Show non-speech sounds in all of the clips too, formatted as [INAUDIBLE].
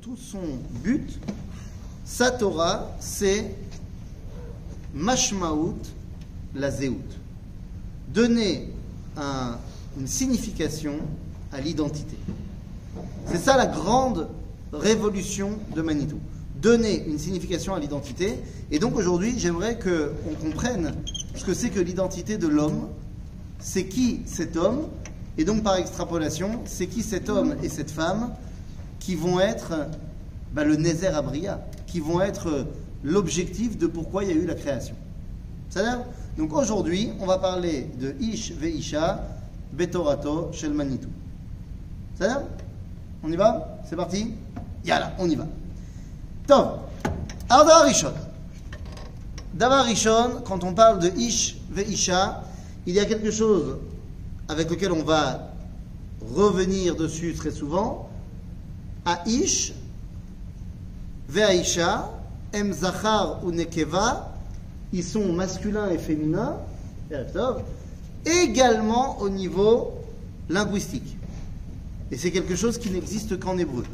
tout son but, sa Torah, c'est mashmaout la zéout. Donner un- une signification à l'identité. C'est ça la grande révolution de Manitou. Donner une signification à l'identité. Et donc aujourd'hui, j'aimerais qu'on comprenne ce que c'est que l'identité de l'homme. C'est qui cet homme? Et donc par extrapolation, c'est qui cet homme et cette femme? Qui vont être bah, le Nézer Abria, qui vont être l'objectif de pourquoi il y a eu la création. C'est-à-dire Donc aujourd'hui, on va parler de Ish Veisha Betorato Shel Manitou. C'est-à-dire On y va? C'est parti? Yalla, on y va. Tov. Arda Rishon. Davar Rishon, quand on parle de Ish Veisha, il y a quelque chose avec lequel on va revenir dessus très souvent. À Ish, Veaisha, Em Zachar ou Nekeva, ils sont masculins et féminins, également au niveau linguistique. Et c'est quelque chose qui n'existe qu'en hébreu.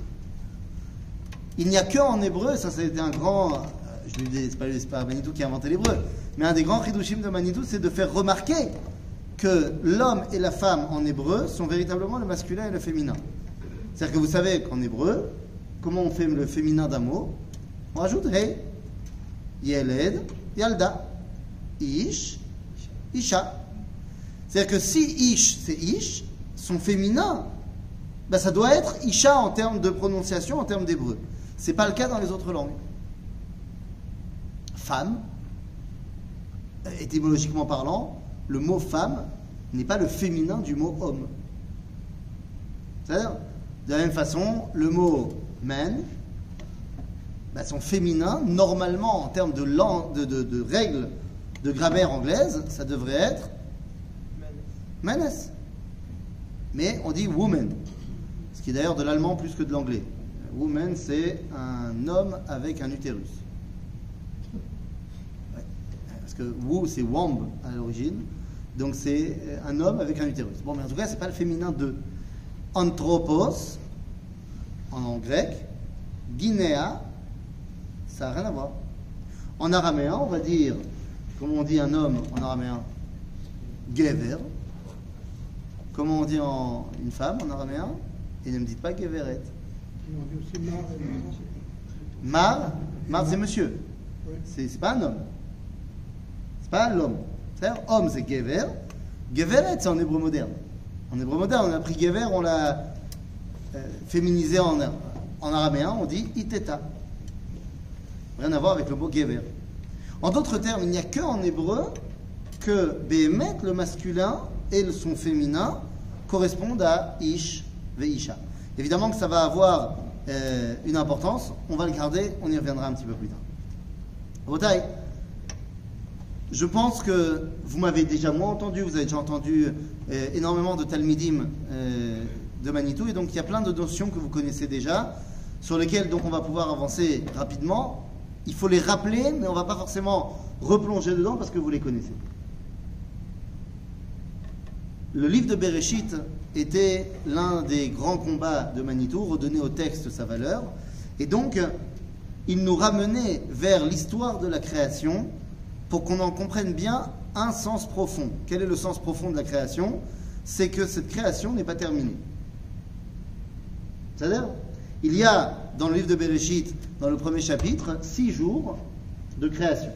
Il n'y a qu'en hébreu, ça c'était un grand, euh, je lui dis, pas, pas Manitou qui a inventé l'hébreu, mais un des grands chidushim de Manitou, c'est de faire remarquer que l'homme et la femme en hébreu sont véritablement le masculin et le féminin. C'est-à-dire que vous savez qu'en hébreu, comment on fait le féminin d'un mot On rajoute Hey, Yeled, Yalda, Ish, Isha. C'est-à-dire que si Ish, c'est Ish, son féminin, ben ça doit être Isha en termes de prononciation, en termes d'hébreu. C'est pas le cas dans les autres langues. Femme, euh, étymologiquement parlant, le mot femme n'est pas le féminin du mot homme. C'est-à-dire, de la même façon, le mot man, ben son féminin, normalement, en termes de, de, règles de grammaire anglaise, ça devrait être manes. Mais on dit woman, ce qui est d'ailleurs de l'allemand plus que de l'anglais. Woman, c'est un homme avec un utérus. Parce que woo, c'est wamb à l'origine. Donc c'est un homme avec un utérus. Bon, mais en tout cas, c'est pas le féminin de anthropos en grec, guinéa, ça n'a rien à voir. En araméen, on va dire, comment on dit un homme en araméen Gever. Comment on dit une femme en araméen Et ne me dites pas Geveret. Mar mar. C'est monsieur. C'est pas un homme. C'est pas l'homme. Homme c'est Gever. Geveret c'est en hébreu moderne. En hébreu moderne, on a pris Gever, on l'a euh, féminisé en, en araméen, on dit Iteta. Rien à voir avec le mot Gever. En d'autres termes, il n'y a que hébreu que Behemet, le masculin, et le- son féminin correspondent à Ish, Veisha. Évidemment que ça va avoir euh, une importance, on va le garder, on y reviendra un petit peu plus tard. Je pense que vous m'avez déjà moins entendu, vous avez déjà entendu euh, énormément de Talmidim euh, de Manitou, et donc il y a plein de notions que vous connaissez déjà, sur lesquelles donc on va pouvoir avancer rapidement. Il faut les rappeler, mais on ne va pas forcément replonger dedans parce que vous les connaissez. Le livre de Bereshit était l'un des grands combats de Manitou, redonner au texte sa valeur, et donc il nous ramenait vers l'histoire de la création pour qu'on en comprenne bien un sens profond. Quel est le sens profond de la création? C'est que cette création n'est pas terminée. C'est-à-dire, il y a dans le livre de Bereshit, dans le premier chapitre, six jours de création,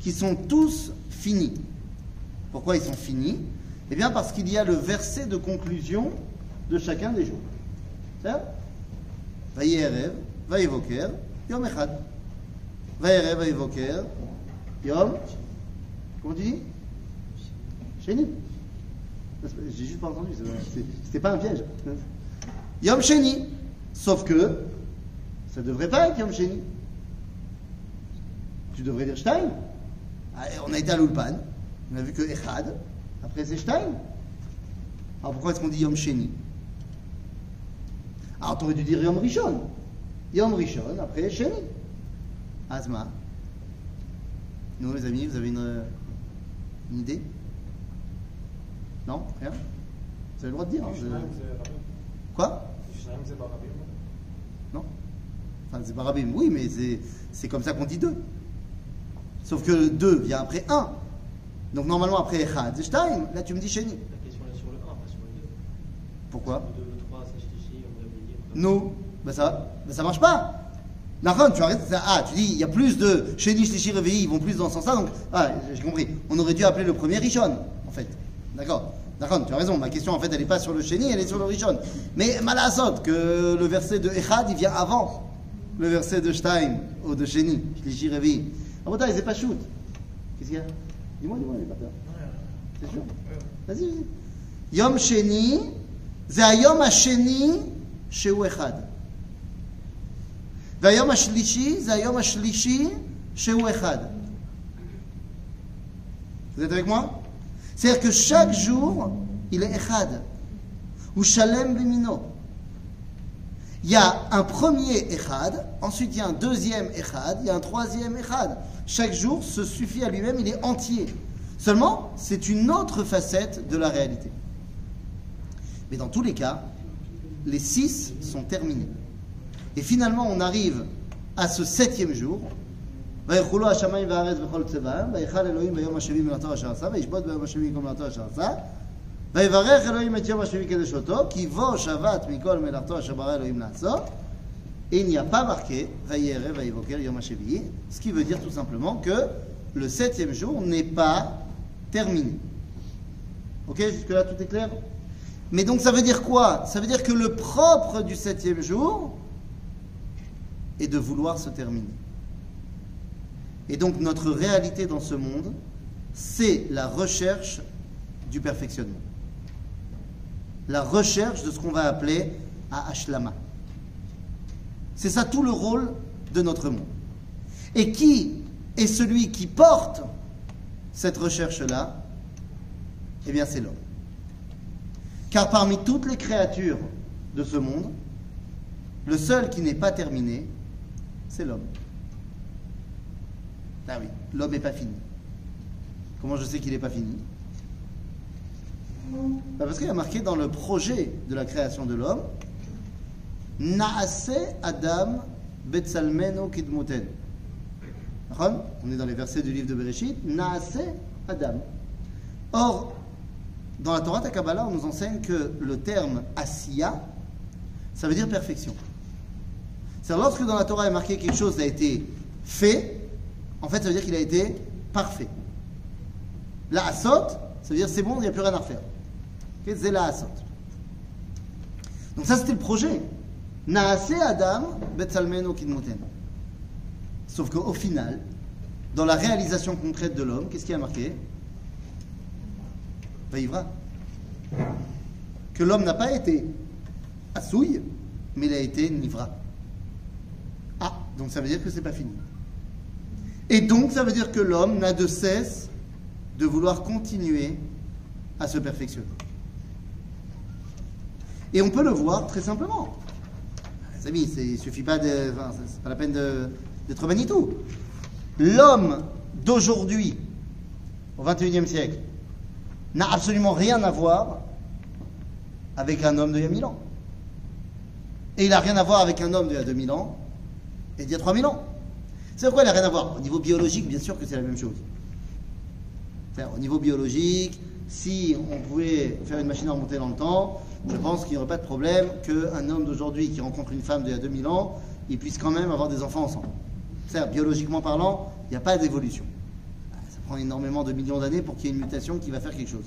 qui sont tous finis. Pourquoi ils sont finis? Eh bien parce qu'il y a le verset de conclusion de chacun des jours. C'est-à-dire, Vayerev, Vayevoker, Yom Echad. Vayerev, Vayevoker, Yom. Comment tu dis Sheni. J'ai juste pas entendu, c'était pas un piège. Yom Sheni. Sauf que ça devrait pas être Yom Sheni. Tu devrais dire Stein. Ah, On a été à l'Ulpan, on a vu que Echad, après c'est Stein. Alors pourquoi est-ce qu'on dit Yom Sheni? Alors tu aurais dû dire Yom Rishon. Yom Rishon, après Sheni. Asma. Nous les amis, vous avez une, une idée? Non? Rien? Vous avez le droit de dire. hein, je- Quoi? Non? Enfin, c'est pas Rabim, oui, mais c'est- c'est comme ça qu'on dit deux. Sauf que deux vient après un. Donc normalement après Echad. Là tu me dis Sheni. La question est sur le 1, pas sur le 2. Pourquoi? Le 2, le 3, c'est Shlishi, on va oublier. Non, ben ça, ben ça marche pas. D'accord tu arrêtes ça. Ah, tu dis, il y a plus de chez Shlishi, Réveillé, ils vont plus dans ce sens-là, donc, ah, j'ai compris. On aurait dû appeler le premier Richon, en fait. D'accord D'accord, tu as raison. Ma question, en fait, elle n'est pas sur le chéni, elle est sur le Richon. Mais malazot, que le verset de Echad, il vient avant le verset de Stein, ou de chéni, Shlishi, Réveillé. Ah, bon, c'est pas shoot. Qu'est-ce qu'il y a? Dis-moi, dis-moi, j'ai pas peur. C'est sûr? Vas-y, vas-y. Yom Sheni, c'est Yom Sheni, chez Echad. והיום השלישי זה היום השלישי שהוא אחד. Vous êtes avec moi C'est-à-dire que chaque jour, il est echad. Ou shalem bimino. Il y a un premier echad, ensuite il y a un deuxième echad, il y a un troisième echad. Chaque jour se suffit à lui-même, il est entier. Seulement, c'est une autre facette de la réalité. Mais dans tous les cas, les six sont terminés. Et finalement, on arrive à ce septième jour. Et il n'y a pas marqué ce qui veut dire tout simplement que le septième jour n'est pas terminé. Ok, jusque-là tout est clair? Mais donc ça veut dire quoi? Ça veut dire que le propre du septième jour, est de vouloir se terminer. Et donc notre réalité dans ce monde, c'est la recherche du perfectionnement. La recherche de ce qu'on va appeler à Ashlama. C'est ça tout le rôle de notre monde. Et qui est celui qui porte cette recherche-là? Eh bien, c'est l'homme. Car parmi toutes les créatures de ce monde, le seul qui n'est pas terminé, c'est l'homme. Ah oui, l'homme n'est pas fini. Comment je sais qu'il n'est pas fini? Bah Parce qu'il y a marqué dans le projet de la création de l'homme, Naase Adam Betsalmeno. D'accord On est dans les versets du livre de Bereshit. Naase Adam. Or, dans la Torah Takabala, on nous enseigne que le terme Asiya, ça veut dire perfection. C'est-à-dire, lorsque dans la Torah est marqué quelque chose a été fait, en fait, ça veut dire qu'il a été parfait. La Asot, ça veut dire c'est bon, il n'y a plus rien à refaire. Ok, C'est la Asot. Donc, ça, c'était le projet. Naase Adam Betsalmeno Kidmoten. Sauf qu'au final, dans la réalisation concrète de l'homme, qu'est-ce qui a marqué? Vaïvra. Que l'homme n'a pas été assouille, mais il a été nivra. Ah, donc ça veut dire que c'est pas fini. Et donc ça veut dire que l'homme n'a de cesse de vouloir continuer à se perfectionner. Et on peut le voir très simplement. Les amis, c'est- il ne suffit pas de. Enfin, pas la peine d'être Manitou. L'homme d'aujourd'hui, au XXIe siècle, n'a absolument rien à voir avec un homme d'il y a 1000 ans. Et il n'a rien à voir avec un homme d'il y a 2000 ans et d'il y a 3000 ans. C'est pourquoi il n'a rien à voir. Au niveau biologique, bien sûr que c'est la même chose. Au niveau biologique, si on pouvait faire une machine à remonter dans le temps, je pense qu'il n'y aurait pas de problème qu'un homme d'aujourd'hui qui rencontre une femme d'il y a 2000 ans, ils puissent quand même avoir des enfants ensemble. C'est-à-dire, biologiquement parlant, il n'y a pas d'évolution. Ça prend énormément de millions d'années pour qu'il y ait une mutation qui va faire quelque chose.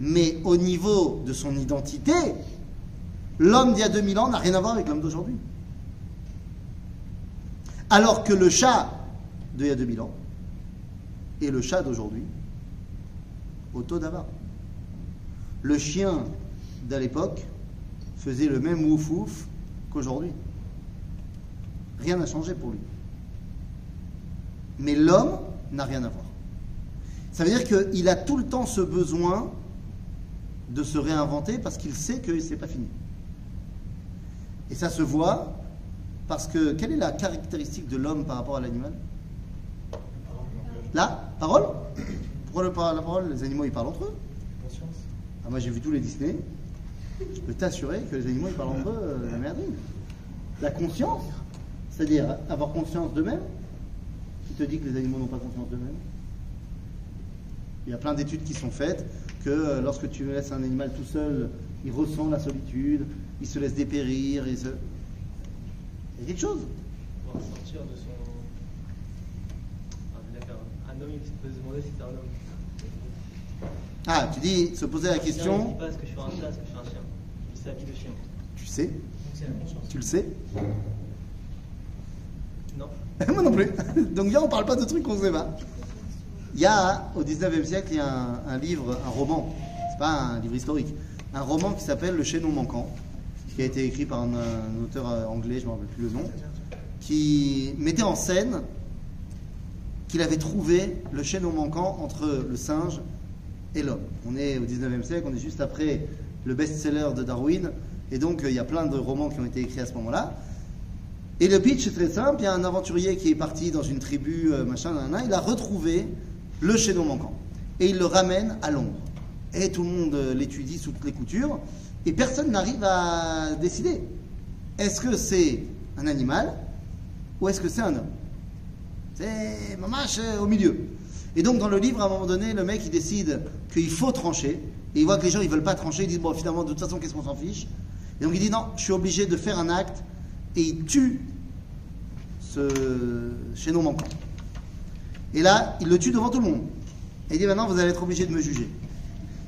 Mais au niveau de son identité, l'homme d'il y a 2000 ans n'a rien à voir avec l'homme d'aujourd'hui. Alors que le chat d'il y a 2000 ans et le chat d'aujourd'hui, au taux d'avare. Le chien d'à l'époque faisait le même ouf ouf qu'aujourd'hui. Rien n'a changé pour lui. Mais l'homme n'a rien à voir. Ça veut dire qu'il a tout le temps ce besoin de se réinventer parce qu'il sait que c'est pas fini. Et ça se voit parce que quelle est la caractéristique de l'homme par rapport à l'animal? La parole. Pourquoi le la parole? Les animaux ils parlent entre eux. Ah, Moi j'ai vu tous les Disney. Je peux t'assurer que les animaux ils parlent entre eux, euh, la merde. La conscience C'est-à-dire avoir conscience d'eux-mêmes. Qui te dit que les animaux n'ont pas conscience d'eux-mêmes? Il y a plein d'études qui sont faites que euh, lorsque tu laisses un animal tout seul, il ressent la solitude, il se laisse dépérir, il se... Il y a quelque chose. Pour sortir de son. Ah, je un homme, il peut se demander si c'est un homme. Ah, tu dis, se poser la Il ne question, dit pas est-ce que je suis un chat, est-ce que je suis un chien? Il s'habille de chien. tu sais, tu le sais. Non. [LAUGHS] Moi non plus. Donc viens, on parle pas de trucs qu'on sait pas. Il y a, au 19e siècle, il y a un, un livre, un roman, c'est pas un livre historique, un roman qui s'appelle Le chaînon manquant, qui a été écrit par un, auteur euh, anglais, je ne me rappelle plus le nom, qui mettait en scène qu'il avait trouvé le chaînon manquant entre le singe et l'homme. On est au 19e siècle, on est juste après le best-seller de Darwin, et donc euh, il y a plein de romans qui ont été écrits à ce moment-là. Et le pitch est très simple, il y a un aventurier qui est parti dans une tribu, euh, machin, il a retrouvé le chaînon manquant. Et il le ramène à Londres. Et tout le monde l'étudie sous toutes les coutures, et personne n'arrive à décider. Est-ce que c'est un animal ou est-ce que c'est un homme? C'est mamache euh, au milieu. Et donc dans le livre, à un moment donné, le mec il décide qu'il faut trancher, et il voit que les gens ils veulent pas trancher, il dit bon finalement de toute façon qu'est-ce qu'on s'en fiche? Et donc il dit non, je suis obligé de faire un acte, et il tue ce chaînon manquant. Et là, il le tue devant tout le monde. Et il dit maintenant, vous allez être obligé de me juger.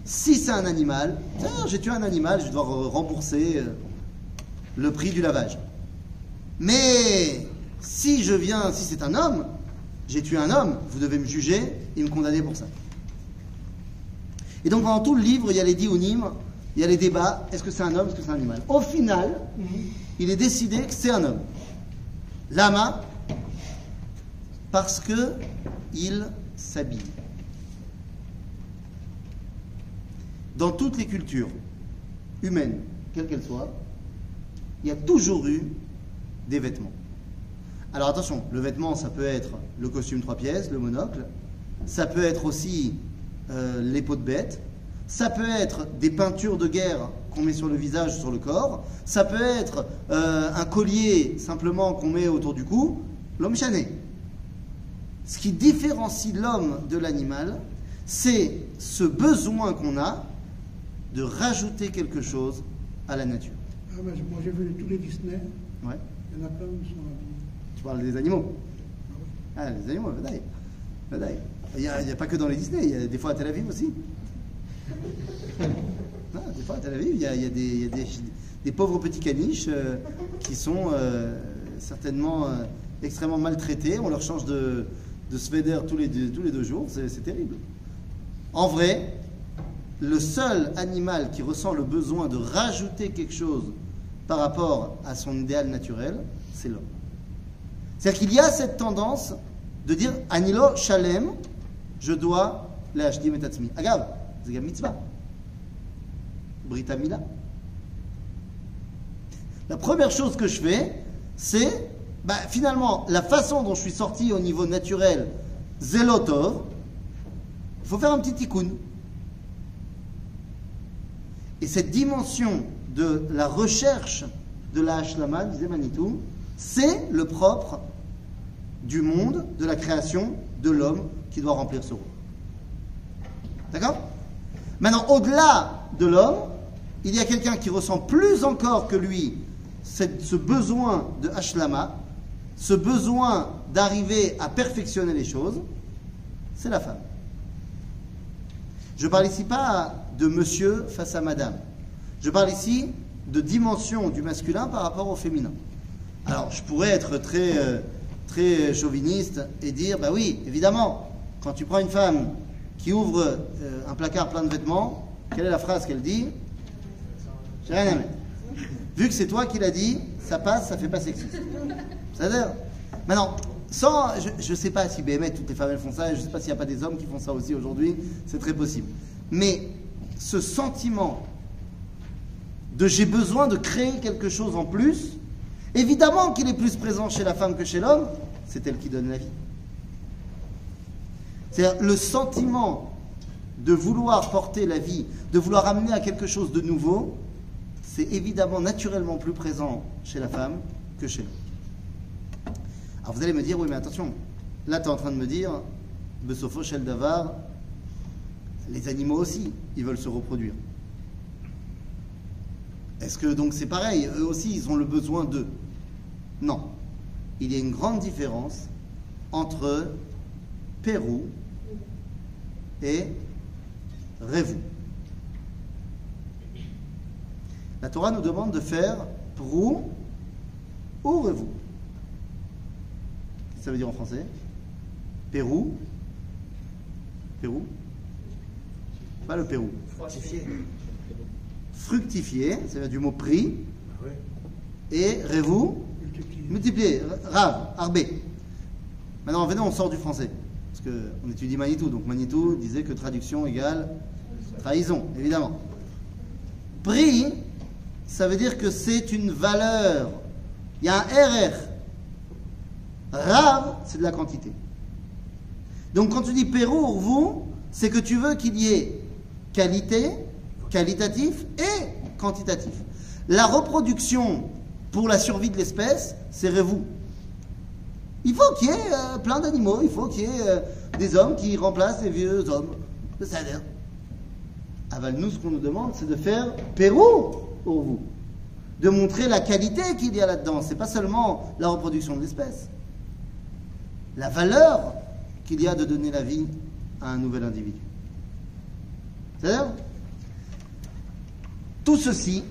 Si c'est un animal, j'ai tué un animal, je dois re- rembourser euh, le prix du lavage. Mais si je viens, si c'est un homme, j'ai tué un homme, vous devez me juger et me condamner pour ça. Et donc pendant tout le livre, il y a les dionymes, il y a les débats, est-ce que c'est un homme, est-ce que c'est un animal? Au final, il est décidé que c'est un homme. Lama, parce que il s'habille. Dans toutes les cultures humaines, quelles qu'elles soient, il y a toujours eu des vêtements. Alors attention, le vêtement, ça peut être le costume trois pièces, le monocle, ça peut être aussi euh, les peaux de bête, ça peut être des peintures de guerre qu'on met sur le visage, sur le corps, ça peut être euh, un collier simplement qu'on met autour du cou, l'homme chané. Ce qui différencie l'homme de l'animal, c'est ce besoin qu'on a de rajouter quelque chose à la nature. Ah, mais moi j'ai vu tous les Disney, Ouais. il y en a plein qui sont habillés. Tu parles des animaux Ah. Ah, les animaux, Vadaï. Vadaï. Il n'y a, il y a pas que dans les Disney, il y a des fois à Tel Aviv aussi. [LAUGHS] Ah, des fois à Tel Aviv, il y a, il y a des, il y a des- des pauvres petits caniches euh, qui sont euh, certainement euh, extrêmement maltraités. On leur change de, de sweater tous les, deux- tous les deux jours, c'est terrible. En vrai, le seul animal qui ressent le besoin de rajouter quelque chose par rapport à son idéal naturel, c'est l'homme. C'est-à-dire qu'il y a cette tendance de dire Anilo Shalem, je dois l'acheter metatzmi. Agav, c'est une mitzvah. Brita Mila. La première chose que je fais, c'est bah, finalement la façon dont je suis sorti au niveau naturel, Zelotov, il faut faire un petit tikkun. Et cette dimension de la recherche de la Hashlama, disait Manitou, c'est le propre du monde, de la création, de l'homme qui doit remplir ce rôle. D'accord? Maintenant, au-delà de l'homme, il y a quelqu'un qui ressent plus encore que lui ce besoin de Hashlama, ce besoin d'arriver à perfectionner les choses, c'est la femme. Je parle ici pas de monsieur face à madame. Je parle ici de dimension du masculin par rapport au féminin. Alors, je pourrais être très, euh, très chauviniste et dire, bah oui, évidemment, quand tu prends une femme qui ouvre euh, un placard plein de vêtements, quelle est la phrase qu'elle dit? J'ai rien à. Vu que c'est toi qui l'as dit, ça passe, ça fait pas sexy. C'est-à-dire, maintenant, sans, je ne sais pas si BMF, toutes les femmes elles font ça, et je ne sais pas s'il n'y a pas des hommes qui font ça aussi aujourd'hui, c'est très possible. Mais ce sentiment de j'ai besoin de créer quelque chose en plus, évidemment qu'il est plus présent chez la femme que chez l'homme, c'est elle qui donne la vie. C'est-à-dire le sentiment de vouloir porter la vie, de vouloir amener à quelque chose de nouveau, c'est évidemment naturellement plus présent chez la femme que chez l'homme. Alors vous allez me dire, oui, mais attention, là tu es en train de me dire, Besofo Shel Davar, les animaux aussi, ils veulent se reproduire. Est-ce que donc c'est pareil? Eux aussi, ils ont le besoin d'eux Non. Il y a une grande différence entre Pérou et Révou. La Torah nous demande de faire Prou ou Révou. Ça veut dire en français? Pérou Pérou Pas le Pérou. Fructifié. Fructifier, ça vient du mot prix. Ah ouais. Et Révou Multiplié. Multiplier, Rav, Arbé. Maintenant, venez, on sort du français. Parce qu'on étudie Manitou. Donc Manitou disait que traduction égale trahison, évidemment. Prix, ça veut dire que c'est une valeur. Il y a un RR. Rav, c'est de la quantité. Donc quand tu dis Pérou, vous, c'est que tu veux qu'il y ait qualité, qualitatif et quantitatif. La reproduction pour la survie de l'espèce, c'est Révou. Il faut qu'il y ait euh, plein d'animaux, il faut qu'il y ait euh, des hommes qui remplacent les vieux hommes. Ça veut dire. Aval, nous, ce qu'on nous demande, c'est de faire Pérou pour vous. De montrer la qualité qu'il y a là-dedans. C'est pas seulement la reproduction de l'espèce. La valeur qu'il y a de donner la vie à un nouvel individu. Tout ceci,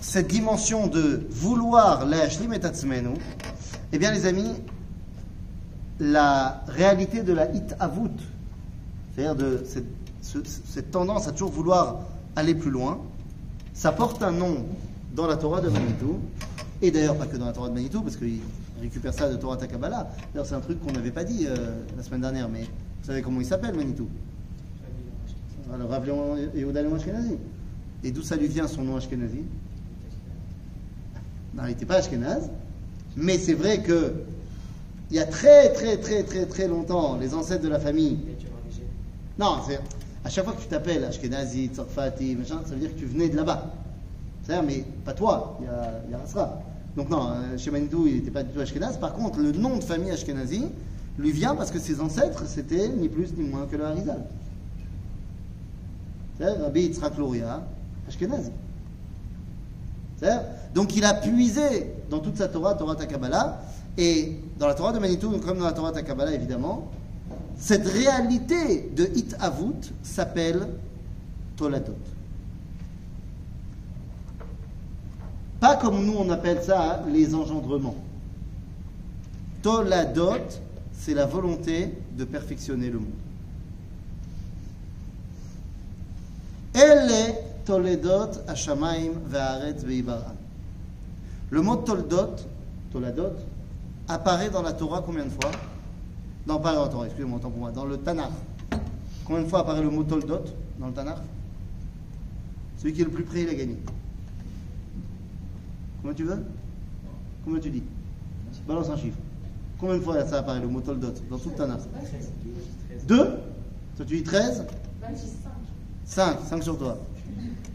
cette dimension de vouloir l'ashlim et atzmenu, eh bien les amis, la réalité de la hit avut, c'est-à-dire de cette, ce- cette tendance à toujours vouloir aller plus loin, ça porte un nom dans la Torah de Manitou, et d'ailleurs pas que dans la Torah de Manitou, parce qu'il récupère ça de Torah Takabala. D'ailleurs c'est un truc qu'on n'avait pas dit euh, la semaine dernière, mais vous savez comment il s'appelle Manitou? Alors Rav Yehuda Léon Ashkenazi. Et d'où ça lui vient son nom Ashkenazi Non, il n'était pas Ashkenaz, mais c'est vrai que il y a très très très très très longtemps, les ancêtres de la famille non, c'est à chaque fois que tu t'appelles Ashkenazi, Tsarfati, machin, ça veut dire que tu venais de là-bas. C'est-à-dire, mais pas toi, il y a, il y a Asra. Donc non, euh, chez Manitou, il n'était pas du tout Ashkenaz. Par contre, le nom de famille Ashkenazi lui vient parce que ses ancêtres, c'était ni plus ni moins que le Harizal. Ashkenazi. C'est-à-dire, Donc il a puisé dans toute sa Torah, Torah Takabala, et dans la Torah de Manitou, comme dans la Torah Takabala évidemment, cette réalité de Hit Avut s'appelle Toladot. Pas comme nous on appelle ça les engendrements. Toladot, c'est la volonté de perfectionner le monde. Elle est Toledot Hashamaim Ve'aretz. Le mot Toldot, Toladot, apparaît dans la Torah combien de fois? Non, pas dans la Torah, excusez-moi, pour moi, dans le Tanakh. Combien de fois apparaît le mot Toldot dans le Tanakh? Celui qui est le plus près, il a gagné. Combien tu veux? Combien tu dis? Balance un chiffre. Combien de fois ça apparaît le mot Toldot dans tout le Tanakh? Deux? Toi tu dis 13 5, 5 sur toi.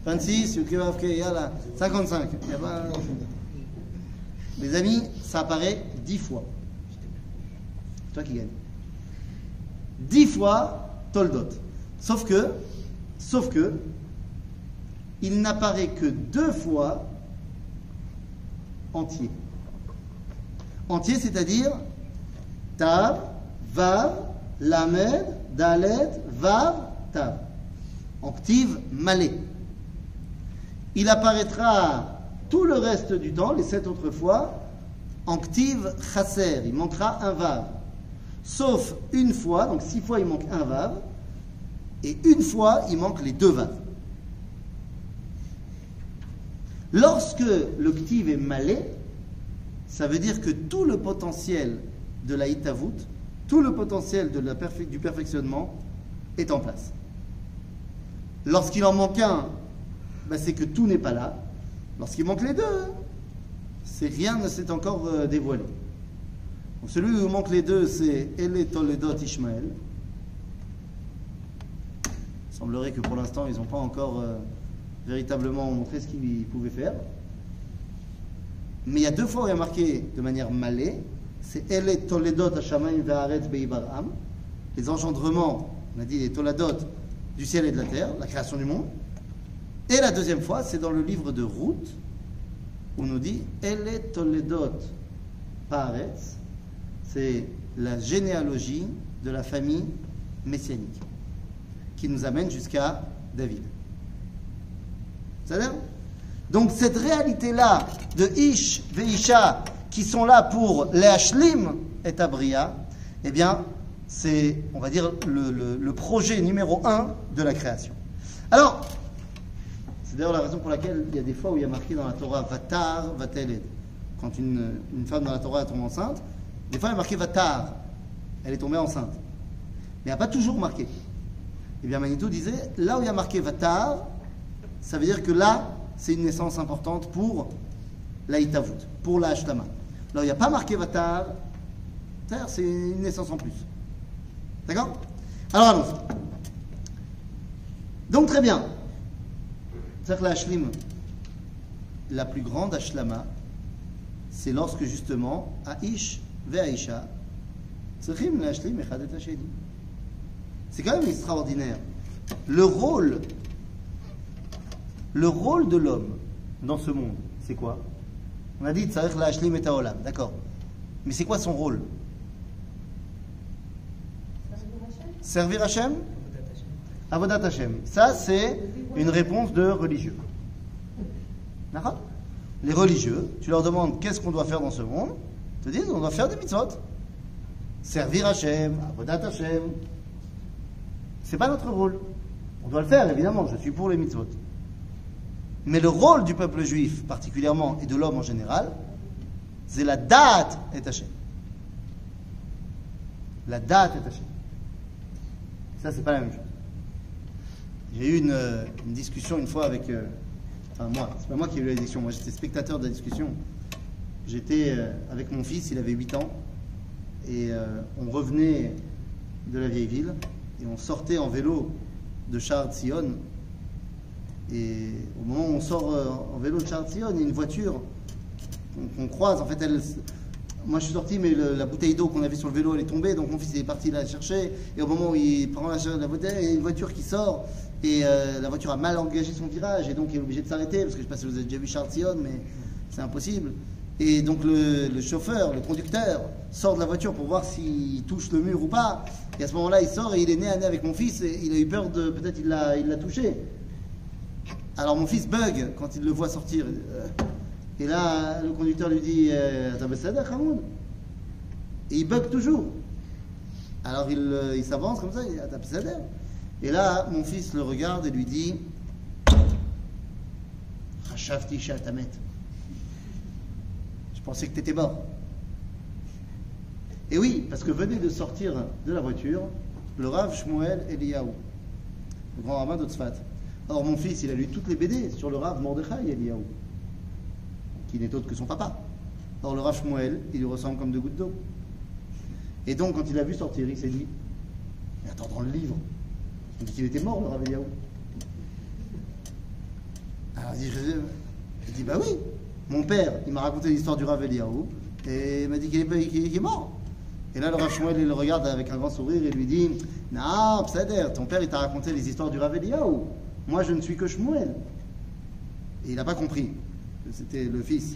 26, ok, ok, yalla, 55. Y a pas- Les amis, ça apparaît 10 fois. Toi qui gagne. 10 fois Toldot. Sauf que, sauf que, il n'apparaît que deux fois entier. Entier, c'est-à-dire Tav, Vav, Lamed, Dalet, Vav, Tav. En ktiv malé. Il apparaîtra tout le reste du temps, les sept autres fois, en ktiv chasser. Il manquera un Vav. Sauf une fois, donc six fois il manque un Vav, et une fois il manque les deux Vav. Lorsque le ktiv est malé, ça veut dire que tout le potentiel de la hitavut, tout le potentiel du perfectionnement est en place. Lorsqu'il en manque un, ben, c'est que tout n'est pas là. Lorsqu'il manque les deux, c'est rien ne s'est encore euh, dévoilé. Celui où manque les deux, c'est Ele Toledot Ishmael. Il semblerait que pour l'instant, ils n'ont pas encore euh, véritablement montré ce qu'ils pouvaient faire. Mais il y a deux fois où il y a marqué de manière malée, c'est Elle Toledot Hashamayim Ve'aretz Be'ibaram. Les engendrements, on a dit les Toladot du ciel et de la terre, la création du monde. Et la deuxième fois, c'est dans le livre de Ruth, où on nous dit. C'est la généalogie de la famille messianique qui nous amène jusqu'à David. Ça dire Donc cette réalité-là de Ish Veisha qui sont là pour les Hashlim et Abria, eh bien, c'est, on va dire, le, le- le projet numéro un de la création. Alors, d'ailleurs la raison pour laquelle il y a des fois où il y a marqué dans la Torah Vatar, Vateled. Quand une, une femme dans la Torah tombe enceinte, des fois il y a marqué Vatar, elle est tombée enceinte. Mais il n'y a pas toujours marqué. Eh bien, Manitou disait, là où il y a marqué Vatar, ça veut dire que là, c'est une naissance importante pour la Itavut, pour la. Là où il n'y a pas marqué Vatar, c'est une naissance en plus. D'accord? Alors allons-y. Donc très bien. La plus grande Ashlama, c'est lorsque justement, Aish ve Aisha, C'est quand même extraordinaire. Le rôle, le rôle de l'homme dans ce monde, c'est quoi? On a dit et Olam, d'accord. Mais c'est quoi son rôle? Servir Hachem? Avodat Hashem. Ça, c'est une réponse de religieux. Les religieux, tu leur demandes qu'est-ce qu'on doit faire dans ce monde, ils te disent on doit faire des mitzvot. Servir Hachem, Avodat Hashem. C'est pas notre rôle. On doit le faire, évidemment, je suis pour les mitzvot. Mais le rôle du peuple juif, particulièrement, et de l'homme en général, c'est la date et Hachem. La date et Hachem. Ça, c'est pas la même chose. J'ai eu une, euh, une discussion une fois avec. euh, enfin, moi, c'est pas moi qui ai eu la discussion, moi j'étais spectateur de la discussion. J'étais euh, avec mon fils, il avait 8 ans, et on revenait de la vieille ville, et on sortait en vélo de Charles Sion. Et au moment où on sort en vélo de Charles Sion, il y a une voiture qu'on croise. En fait, elle, moi je suis sorti, mais la bouteille d'eau qu'on avait sur le vélo, elle est tombée. Donc mon fils il est parti la chercher. Et au moment où il prend la, la bouteille, il y a une voiture qui sort. Et euh, la voiture a mal engagé son virage. Et donc il est obligé de s'arrêter. Parce que je ne sais pas si vous avez déjà vu Charles Sion, mais c'est impossible. Et donc le, chauffeur, le conducteur, sort de la voiture pour voir s'il touche le mur ou pas. Et à ce moment-là, il sort et il est nez à nez avec mon fils. Et il a eu peur de. Peut-être il l'a touché. Alors mon fils bug quand il le voit sortir. Euh, Et là, le conducteur lui dit euh, Et il bug toujours. Alors il, euh, s'avance comme ça, il dit Et là, mon fils le regarde et lui dit Shatamet. Je pensais que tu étais mort. Et oui, parce que venait de sortir de la voiture le Rav Shmuel Eliyahu, le grand rabbin de. Or, mon fils, il a lu toutes les BD sur le Rav Mordechai Eliyahu, qui n'est autre que son papa. Or, le Rav il lui ressemble comme deux gouttes d'eau. Et donc, quand il l'a vu sortir, il s'est dit Mais attends, dans le livre, on dit qu'il était mort, le Rav Eliyahu. Alors, il dit, il Bah oui, mon père, il m'a raconté l'histoire du Rav Eliyahu, et il m'a dit qu'il est, mort. Et là, le Rav il le regarde avec un grand sourire et lui dit Non, Psader, ton père, il t'a raconté les histoires du Rav Eliyahu. Moi, je ne suis que Shmuel. Et il n'a pas compris c'était le fils.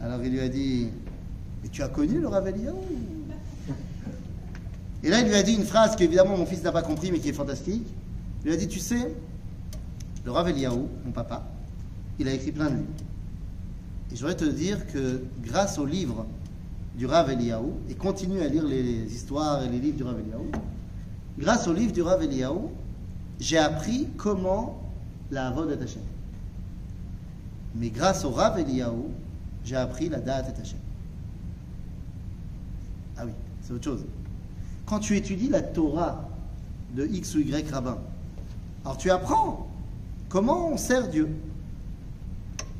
Alors il lui a dit Mais tu as connu le Rav Eliyahu Et là, il lui a dit une phrase qu'évidemment mon fils n'a pas compris, mais qui est fantastique. Il lui a dit Tu sais, le Rav Eliyahu, mon papa, il a écrit plein de livres. Et je voudrais te dire que grâce aux livres du Rav Eliyahu, et continue à lire les histoires et les livres du Rav Eliyahu, grâce aux livres du Rav Eliyahu, j'ai appris comment la Havod est. Mais grâce au Rav Eliyahu, j'ai appris la date est Hashem. Ah oui, c'est autre chose. Quand tu étudies la Torah de X ou Y rabbin, alors tu apprends comment on sert Dieu.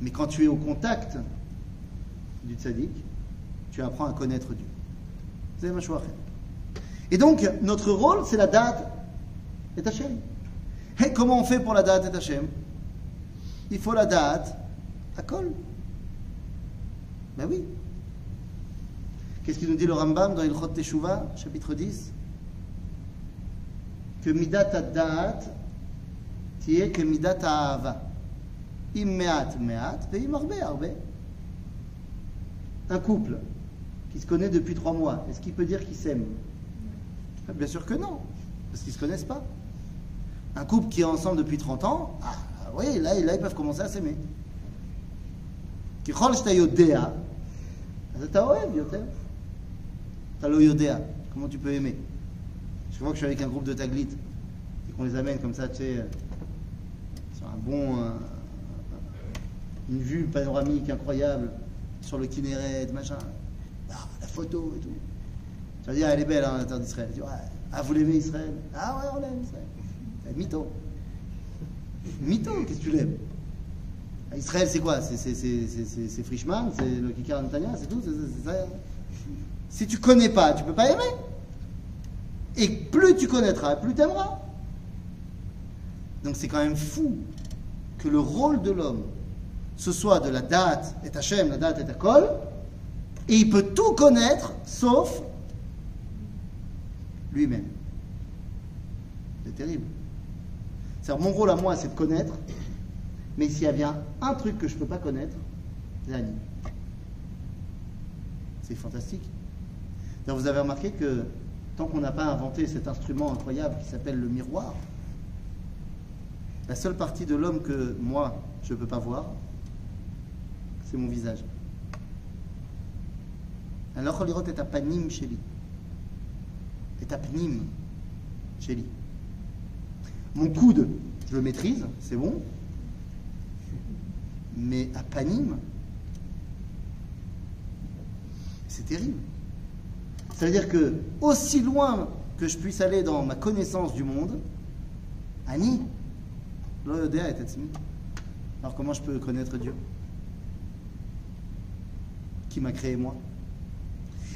Mais quand tu es au contact du tzaddik, tu apprends à connaître Dieu. C'est ma. Et donc, notre rôle, c'est la date et Hachem. Et comment on fait pour la date et Hachem Il faut la date à col. Ben oui. Qu'est-ce qu'il nous dit le Rambam dans Ilchot Teshuvah, chapitre 10 Que midat ad-da'at arbe. Un couple qui se connaît depuis trois mois, est-ce qu'il peut dire qu'il s'aime? Bien sûr que non, parce qu'ils ne se connaissent pas. Un couple qui est ensemble depuis 30 ans, ah, oui, là ils peuvent commencer à s'aimer. ככל שאתה יודע, אז אתה אוהב יותר. אתה לא יודע, comment tu peux aimer Je vois que je suis avec un groupe de taglit et qu'on les amène comme ça, tu sais, euh, sur un bon, euh, une vue panoramique incroyable sur le Kinneret, machin. Ah, la photo et tout. Tu vas dire, elle est belle, hein, la terre d'Israël. Tu dis, ouais, ah, vous l'aimez Israël Ah ouais, on l'aime Israël. Eh, mytho. Mytho, qu'est-ce que tu l'aimes Israël, c'est quoi C'est- C'est c'est- c'est- c'est- c'est Frischmann, c'est le Kikar Netanya, c'est tout c'est- c'est- c'est ça. Si tu connais pas, tu peux pas aimer. Et plus tu connaîtras, plus tu aimeras. Donc c'est quand même fou que le rôle de l'homme, ce soit de la date et Hachem, la date et ta kol, et il peut tout connaître sauf lui-même. C'est terrible. C'est-à-dire, mon rôle à moi, c'est de connaître, mais s'il y a bien un truc que je ne peux pas connaître, c'est l'anime. C'est fantastique. Vous avez remarqué que tant qu'on n'a pas inventé cet instrument incroyable qui s'appelle le miroir, la seule partie de l'homme que moi, je ne peux pas voir, c'est mon visage. Alors, Lirot est à Panim chez lui. Est à Pnim chez lui. Mon coude, je le maîtrise, c'est bon mais à Panim, c'est terrible. C'est-à-dire que, aussi loin que je puisse aller dans ma connaissance du monde, Annie, l'Odéa est Tatsmi. Alors comment je peux connaître Dieu Qui m'a créé moi?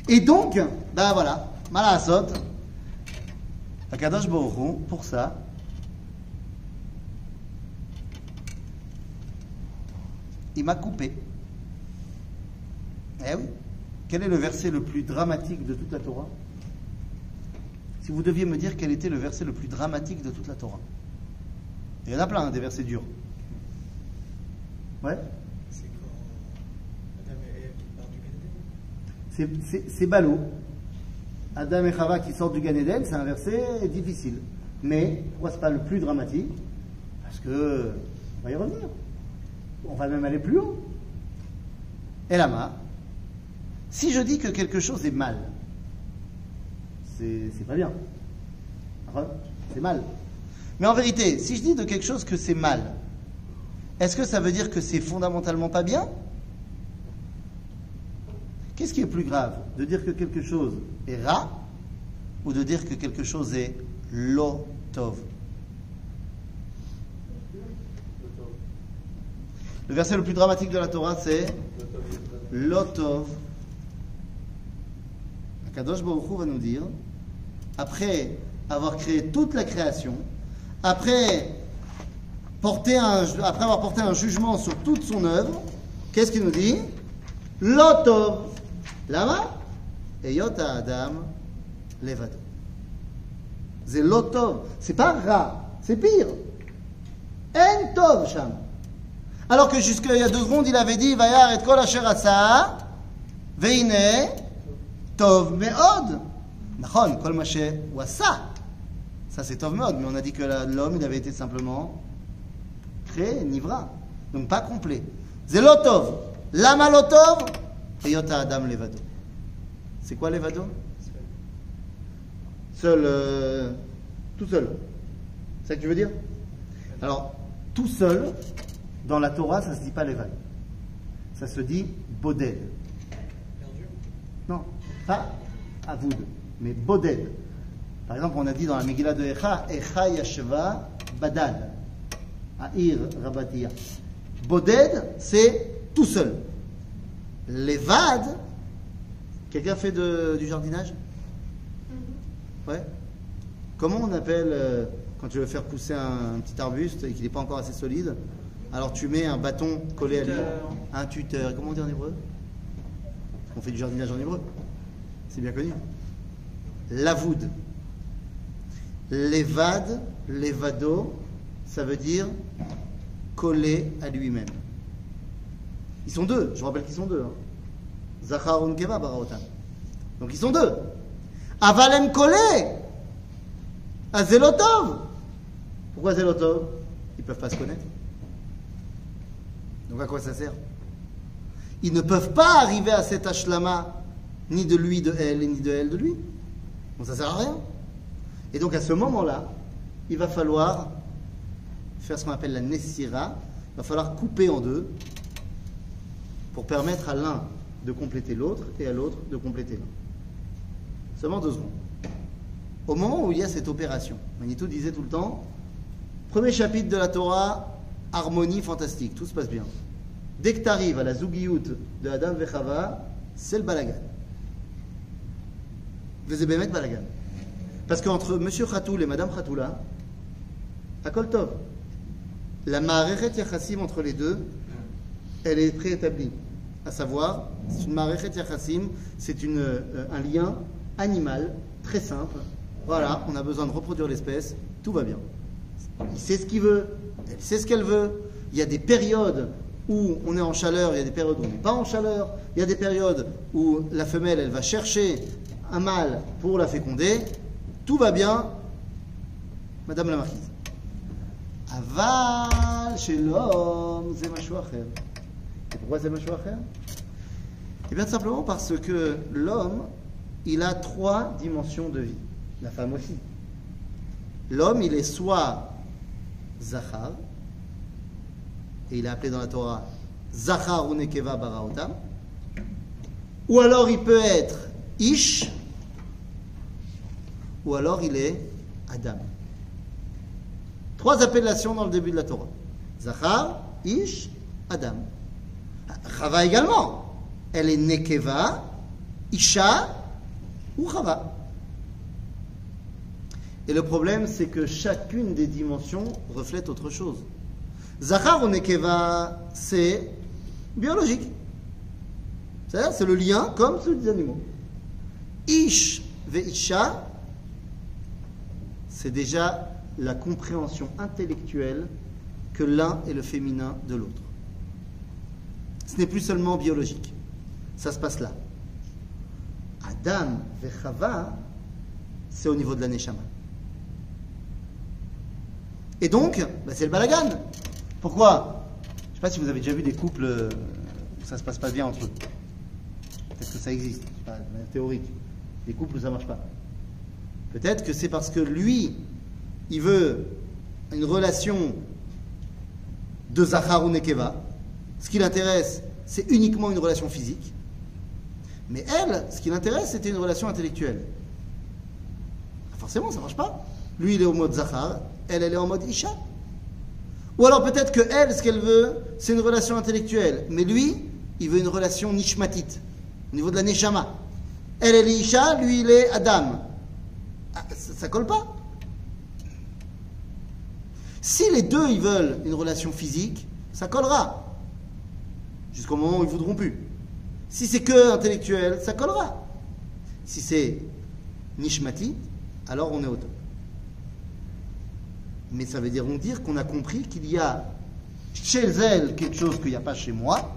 Et donc, ben voilà, Malasot, Akadosh Baruch pour ça, il m'a coupé. Eh oui. Quel est le verset le plus dramatique de toute la Torah? Si vous deviez me dire quel était le verset le plus dramatique de toute la Torah. Il y en a plein, hein, des versets durs. Ouais C'est ballot. Adam et Chava qui sortent du Gan Eden, c'est un verset difficile. Mais pourquoi c'est pas le plus dramatique? Parce que on va y revenir. On va même aller plus haut. Et là si je dis que quelque chose est mal, c'est pas bien. D'accord C'est mal. Mais en vérité, si je dis de quelque chose que c'est mal, est-ce que ça veut dire que c'est fondamentalement pas bien? Qu'est-ce qui est plus grave De dire que quelque chose est ra ou de dire que quelque chose est lotov Le verset le plus dramatique de la Torah, c'est lotov. Kadosh Baruch va nous dire, après avoir créé toute la création, après, avoir porté un jugement sur toute son œuvre, qu'est-ce qu'il nous dit? Lotov. Lama? Eyot Adam levado. C'est lotov. C'est pas ra, c'est pire. En tov sham. Alors que jusqu'il y a deux secondes, il avait dit Vayar et kol asher veine, tov meod. Nachon, kol mashe wasa. Ça c'est tov meod, mais on a dit que l'homme, il avait été simplement créé, nivra. Donc pas complet. Zelotov, lama lotov, yota adam levado. C'est quoi levado? Seul. Euh, tout seul. C'est ça que tu veux dire? Alors, tout seul, dans la Torah, ça se dit pas levad. Ça se dit boded. Perdu. Non, pas avoud, mais boded. Par exemple, on a dit dans la Megillah de Echa, Echa yashva badad. Aïr rabatia. Boded, c'est tout seul. Levad, quelqu'un fait de- du jardinage? Ouais. Comment on appelle euh, quand tu veux faire pousser un, un petit arbuste et qu'il n'est pas encore assez solide? Alors tu mets un bâton collé à lui. Un tuteur. Comment on dit en hébreu? On fait du jardinage en hébreu C'est bien connu. Lavoud. Levad, levado, ça veut dire coller à lui-même. Ils sont deux, je vous rappelle qu'ils sont deux. hein. Zachar Unkeva Baraotam. Donc ils sont deux. Avalem collé à Zelotov. Pourquoi Zelotov? Ils ne peuvent pas se connaître. Donc à quoi ça sert? Ils ne peuvent pas arriver à cet ashlama, ni de lui de elle, ni de elle de lui. Donc ça sert à rien. Et donc à ce moment-là, il va falloir faire ce qu'on appelle la Nessira. Il va falloir couper en deux pour permettre à l'un de compléter l'autre et à l'autre de compléter l'un. Seulement deux secondes. Au moment où il y a cette opération, Manitou disait tout le temps, premier chapitre de la Torah, harmonie fantastique, tout se passe bien. Dès que tu arrives à la Zugiyut de Adam Vechava, c'est le balagan. Bémet balagan? Parce qu'entre Monsieur Khatoul et Madame Khatoula, à Koltov, la Ma'arechet Yachassim entre les deux, elle est préétablie. À savoir, c'est une Ma'arechet Yachassim, c'est un lien animal très simple. Voilà, on a besoin de reproduire l'espèce, tout va bien. Il sait ce qu'il veut, elle sait ce qu'elle veut. Il y a des périodes où on est en chaleur, il y a des périodes où on n'est pas en chaleur. Il y a des périodes où la femelle, elle va chercher un mâle pour la féconder. Tout va bien, Madame la Marquise. Aval chez l'homme, c'est. Et pourquoi c'est machou acher Eh bien, simplement parce que l'homme, il a trois dimensions de vie. La femme aussi. L'homme, il est soit Zachar, et il est appelé dans la Torah Zachar ou Nekeva Baraotam, ou alors il peut être Ish, ou alors il est Adam. Trois appellations dans le début de la Torah. Zachar, Ish, Adam. Chava également. Elle est Nekeva, Isha ou Chava. Et le problème, c'est que chacune des dimensions reflète autre chose. Zachar ou Nekeva, c'est biologique. C'est-à-dire, c'est le lien comme celui des animaux. Ish ve'isha, c'est déjà la compréhension intellectuelle que l'un est le féminin de l'autre. Ce n'est plus seulement biologique. Ça se passe là. Adam et Chava, c'est au niveau de la Neshama. Et donc, bah, c'est le balagan. Pourquoi Je ne sais pas si vous avez déjà vu des couples euh, où ça ne se passe pas bien entre eux. Peut-être que ça existe, théorique. Des couples où ça ne marche pas. Peut-être que c'est parce que lui, il veut une relation de Zachar ou Nekeva. Ce qui l'intéresse, c'est uniquement une relation physique. Mais elle, ce qui l'intéresse, c'était une relation intellectuelle. Forcément, ça ne marche pas. Lui, il est au mode Zachar, elle, elle est en mode Isha. Ou alors peut-être que elle, ce qu'elle veut, c'est une relation intellectuelle. Mais lui, il veut une relation nishmatite, au niveau de la neshama. Elle, est Isha, lui, il est Adam. Ah, ça, ne colle pas. Si les deux, ils veulent une relation physique, ça collera. Jusqu'au moment où ils voudront plus. Si c'est que intellectuel, ça collera. Si c'est nishmati, alors on est au top. Mais ça veut dire, dire qu'on a compris qu'il y a chez elle quelque chose qu'il n'y a pas chez moi,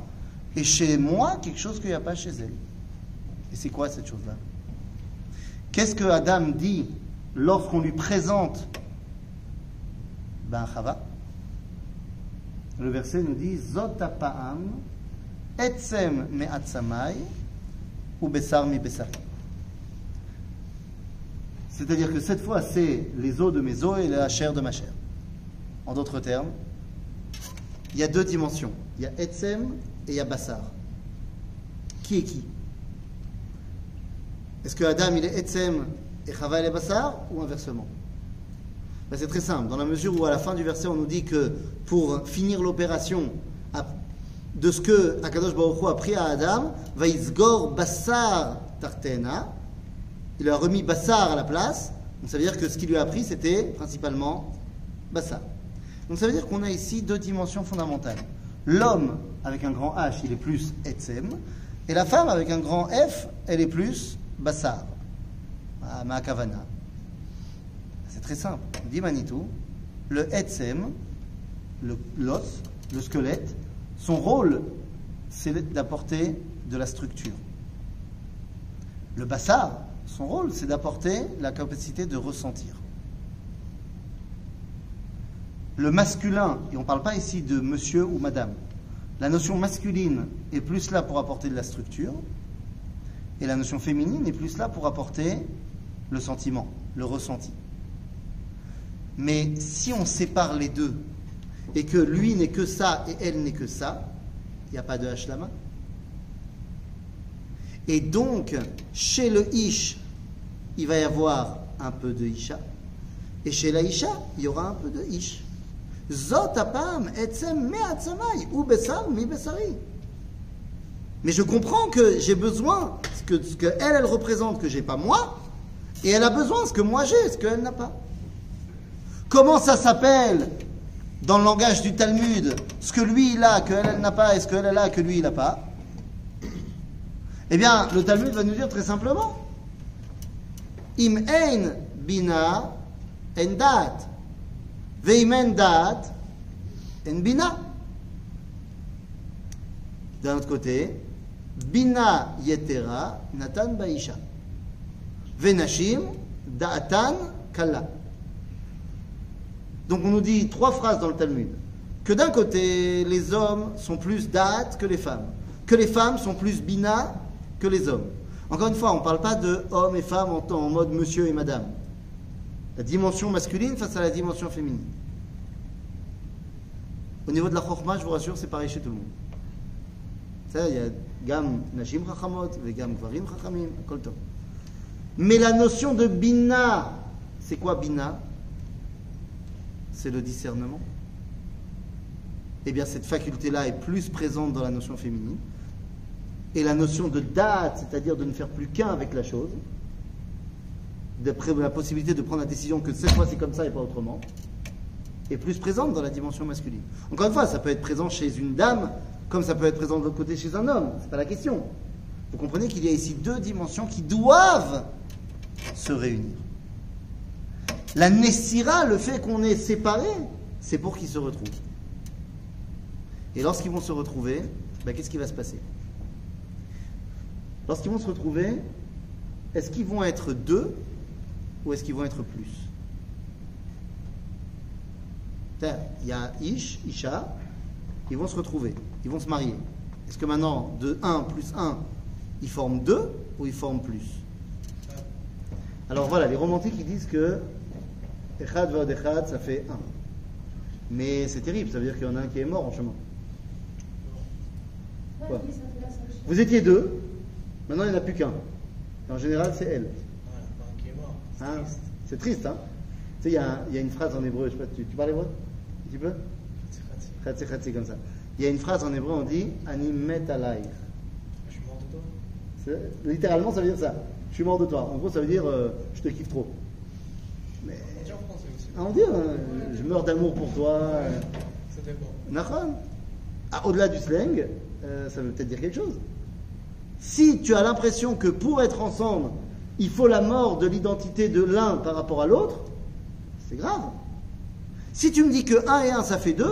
et chez moi quelque chose qu'il n'y a pas chez elle. Et c'est quoi cette chose-là? Qu'est-ce que Adam dit lorsqu'on lui présente Ben Chava? Le verset nous dit Zotapa'am etzem me'atzamai ou besar mi besari. C'est-à-dire que cette fois, c'est les os de mes os et la chair de ma chair. En d'autres termes, il y a deux dimensions. Il y a Etzem et il y a Bassar. Qui est qui? Est-ce que Adam, il est Etzem et Chava, il est Bassar ou inversement? Ben, C'est très simple. Dans la mesure où, à la fin du verset, on nous dit que pour finir l'opération de ce que Akadosh Baruch Hu a pris à Adam, va Vaizgor Bassar Tartena, il a remis Bassar à la place. Donc ça veut dire que ce qu'il lui a appris, c'était principalement Bassar. Donc ça veut dire qu'on a ici deux dimensions fondamentales. L'homme, avec un grand H, il est plus Etzem, et la femme, avec un grand F, elle est plus bassar, à Maakavana. C'est très simple. Dit Manitou, le etsem, le- l'os, le squelette, son rôle, c'est d'apporter de la structure. Le bassar, son rôle, c'est d'apporter la capacité de ressentir. Le masculin, et on ne parle pas ici de monsieur ou madame, la notion masculine est plus là pour apporter de la structure, et la notion féminine est plus là pour apporter le sentiment, le ressenti. Mais si on sépare les deux, et que lui n'est que ça et elle n'est que ça, il n'y a pas de hashlama. Et donc, chez le ish, il va y avoir un peu de isha, et chez la isha, il y aura un peu de ish. Zot apam etzem me'atzamai, ou besar mi besari. Mais je comprends que j'ai besoin, ce que, ce que elle, elle représente, que j'ai pas moi, et elle a besoin ce que moi j'ai, ce qu'elle n'a pas. Comment ça s'appelle dans le langage du Talmud ce que lui il a, que elle, elle n'a pas, et ce qu'elle elle a, que lui il n'a pas? Eh bien, le Talmud va nous dire très simplement Im ein bina en dat, veim en dat en bina. D'un autre côté, bina yetera natan baisha, venashim da'atan kalla. Donc on nous dit trois phrases dans le Talmud. Que d'un côté, les hommes sont plus da'at que les femmes. Que les femmes sont plus bina que les hommes. Encore une fois, on ne parle pas de hommes et femmes en, en mode monsieur et madame. La dimension masculine face à la dimension féminine. Au niveau de la chorma, je vous rassure, c'est pareil chez tout le monde. Ça, il y a gam nashim chachamot, gam gvarim chachamim, kol tov. Mais la notion de bina, c'est quoi bina? C'est le discernement. Eh bien, cette faculté-là est plus présente dans la notion féminine. Et la notion de date, c'est-à-dire de ne faire plus qu'un avec la chose, la possibilité de prendre la décision que cette fois c'est comme ça et pas autrement, est plus présente dans la dimension masculine. Encore une fois, ça peut être présent chez une dame, comme ça peut être présent de l'autre côté chez un homme. C'est pas la question. Vous comprenez qu'il y a ici deux dimensions qui doivent se réunir. La Nessira, le fait qu'on est séparés, c'est pour qu'ils se retrouvent. Et lorsqu'ils vont se retrouver, ben, qu'est-ce qui va se passer? Lorsqu'ils vont se retrouver, est-ce qu'ils vont être deux ou est-ce qu'ils vont être plus? Il y a Ish, Isha, ils vont se retrouver, ils vont se marier. Est-ce que maintenant, de 1 plus 1, ils forment 2 ou ils forment plus? Alors voilà, les romantiques ils disent que Echad va Echad, ça fait 1. Mais c'est terrible, ça veut dire qu'il y en a un qui est mort en chemin. Quoi Vous étiez deux, maintenant il n'y en a plus qu'un. En général, c'est elle. Voilà, pas un qui est mort. C'est Hein triste. c'est triste, hein Tu sais, il y, a y une phrase en hébreu, je sais pas, tu, tu parles hébreu? Un petit peu? C'est fatigué. Khatsi, khatsi, comme ça. Il y a une phrase en hébreu, on dit Ani met alayh. Je suis mort de toi. Littéralement, ça veut dire ça. Je suis mort de toi. En gros, ça veut dire euh, je te kiffe trop. Mais On dit. Ah, on dit hein, je meurs d'amour pour toi. euh, Ça dépend. Nachon. Ah, Au-delà du slang, euh, ça veut peut-être dire quelque chose. Si tu as l'impression que pour être ensemble, il faut la mort de l'identité de l'un par rapport à l'autre, c'est grave. Si tu me dis que 1 et 1 ça fait 2,